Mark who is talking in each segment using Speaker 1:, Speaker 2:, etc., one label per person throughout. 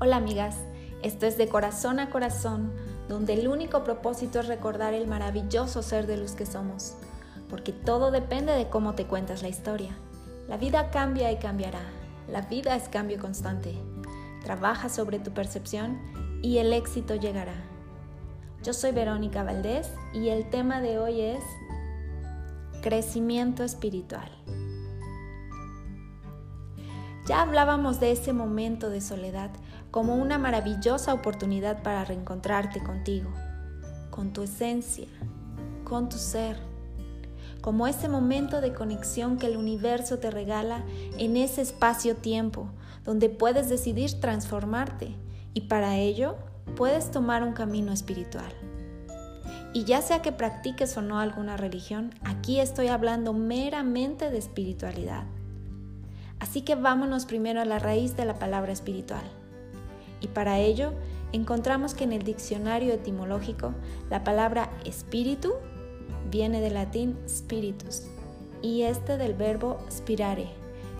Speaker 1: Hola amigas, esto es de corazón a corazón, donde el único propósito es recordar el maravilloso ser de luz que somos, porque todo depende de cómo te cuentas la historia. La vida cambia y cambiará, la vida es cambio constante. Trabaja sobre tu percepción y el éxito llegará. Yo soy Verónica Valdés y el tema de hoy es crecimiento espiritual. Ya hablábamos de ese momento de soledad como una maravillosa oportunidad para reencontrarte contigo, con tu esencia, con tu ser, como ese momento de conexión que el universo te regala en ese espacio-tiempo donde puedes decidir transformarte y para ello puedes tomar un camino espiritual. Y ya sea que practiques o no alguna religión, aquí estoy hablando meramente de espiritualidad. Así que vámonos primero a la raíz de la palabra espiritual. Y para ello encontramos que en el diccionario etimológico la palabra espíritu viene del latín spiritus y este del verbo spirare,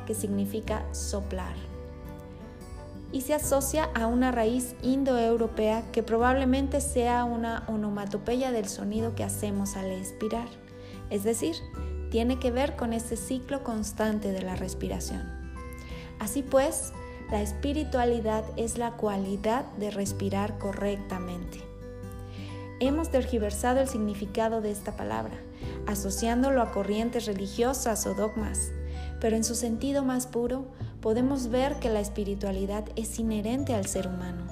Speaker 1: que significa soplar. Y se asocia a una raíz indoeuropea que probablemente sea una onomatopeya del sonido que hacemos al expirar, es decir, tiene que ver con ese ciclo constante de la respiración. Así pues, la espiritualidad es la cualidad de respirar correctamente. Hemos tergiversado el significado de esta palabra, asociándolo a corrientes religiosas o dogmas, pero en su sentido más puro podemos ver que la espiritualidad es inherente al ser humano.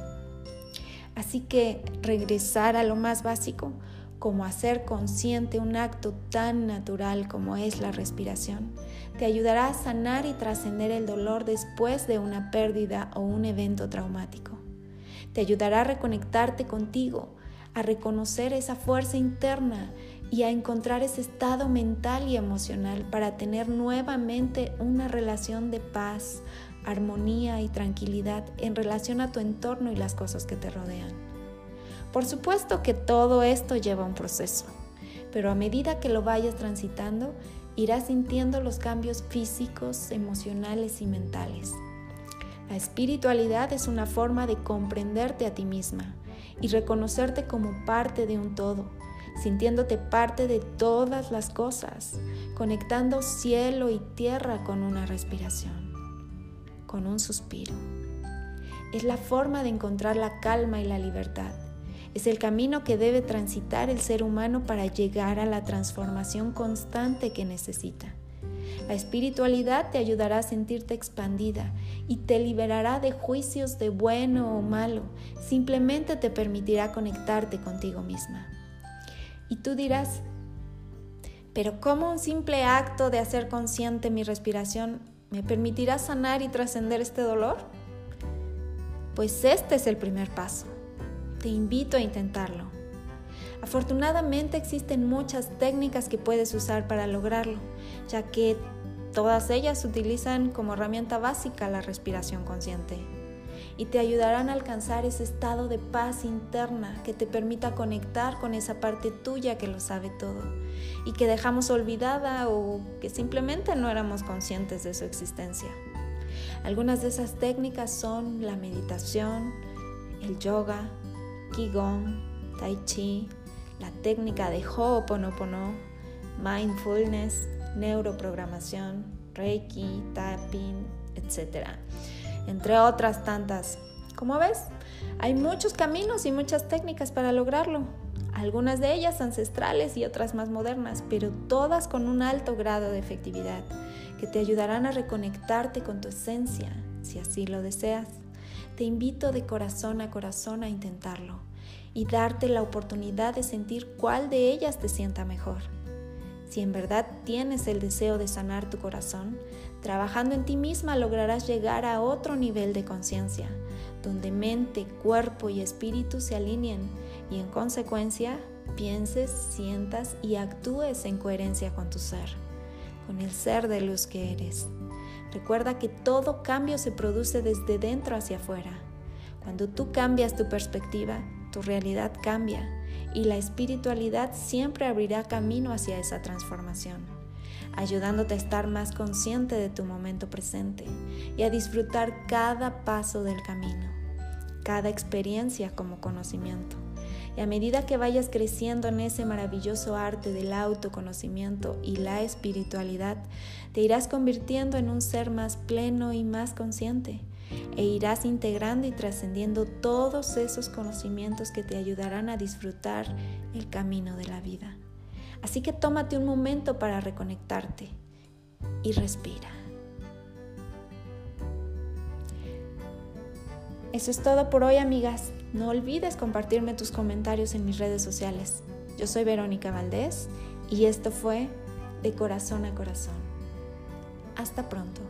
Speaker 1: Así que regresar a lo más básico, como hacer consciente un acto tan natural como es la respiración, te ayudará a sanar y trascender el dolor después de una pérdida o un evento traumático. Te ayudará a reconectarte contigo, a reconocer esa fuerza interna y a encontrar ese estado mental y emocional para tener nuevamente una relación de paz, armonía y tranquilidad en relación a tu entorno y las cosas que te rodean. Por supuesto que todo esto lleva un proceso, pero a medida que lo vayas transitando, irás sintiendo los cambios físicos, emocionales y mentales. La espiritualidad es una forma de comprenderte a ti misma y reconocerte como parte de un todo, sintiéndote parte de todas las cosas, conectando cielo y tierra con una respiración, con un suspiro. Es la forma de encontrar la calma y la libertad es el camino que debe transitar el ser humano para llegar a la transformación constante que necesita. La espiritualidad te ayudará a sentirte expandida y te liberará de juicios de bueno o malo. Simplemente te permitirá conectarte contigo misma. Y tú dirás, pero ¿cómo un simple acto de hacer consciente mi respiración me permitirá sanar y trascender este dolor? Pues este es el primer paso te invito a intentarlo. Afortunadamente existen muchas técnicas que puedes usar para lograrlo, ya que todas ellas utilizan como herramienta básica la respiración consciente y te ayudarán a alcanzar ese estado de paz interna que te permita conectar con esa parte tuya que lo sabe todo y que dejamos olvidada o que simplemente no éramos conscientes de su existencia. Algunas de esas técnicas son la meditación, el yoga, Qigong, Tai Chi, la técnica de Ho'oponopono, mindfulness, neuroprogramación, Reiki, tapping, etc. Entre otras tantas. Como ves, hay muchos caminos y muchas técnicas para lograrlo. Algunas de ellas ancestrales y otras más modernas, pero todas con un alto grado de efectividad, que te ayudarán a reconectarte con tu esencia, si así lo deseas. Te invito de corazón a corazón a intentarlo y darte la oportunidad de sentir cuál de ellas te sienta mejor. Si en verdad tienes el deseo de sanar tu corazón, trabajando en ti misma lograrás llegar a otro nivel de conciencia, donde mente, cuerpo y espíritu se alineen y en consecuencia pienses, sientas y actúes en coherencia con tu ser, con el ser de luz que eres. Recuerda que todo cambio se produce desde dentro hacia afuera. Cuando tú cambias tu perspectiva, tu realidad cambia y la espiritualidad siempre abrirá camino hacia esa transformación, ayudándote a estar más consciente de tu momento presente y a disfrutar cada paso del camino. cada experiencia como conocimiento. Y a medida que vayas creciendo en ese maravilloso arte del autoconocimiento y la espiritualidad, te irás convirtiendo en un ser más pleno y más consciente e irás integrando y trascendiendo todos esos conocimientos que te ayudarán a disfrutar el camino de la vida. Así que tómate un momento para reconectarte y respira. Eso es todo por hoy, amigas. No olvides compartirme tus comentarios en mis redes sociales. Yo soy Verónica Valdés y esto fue De Corazón a Corazón. Hasta pronto.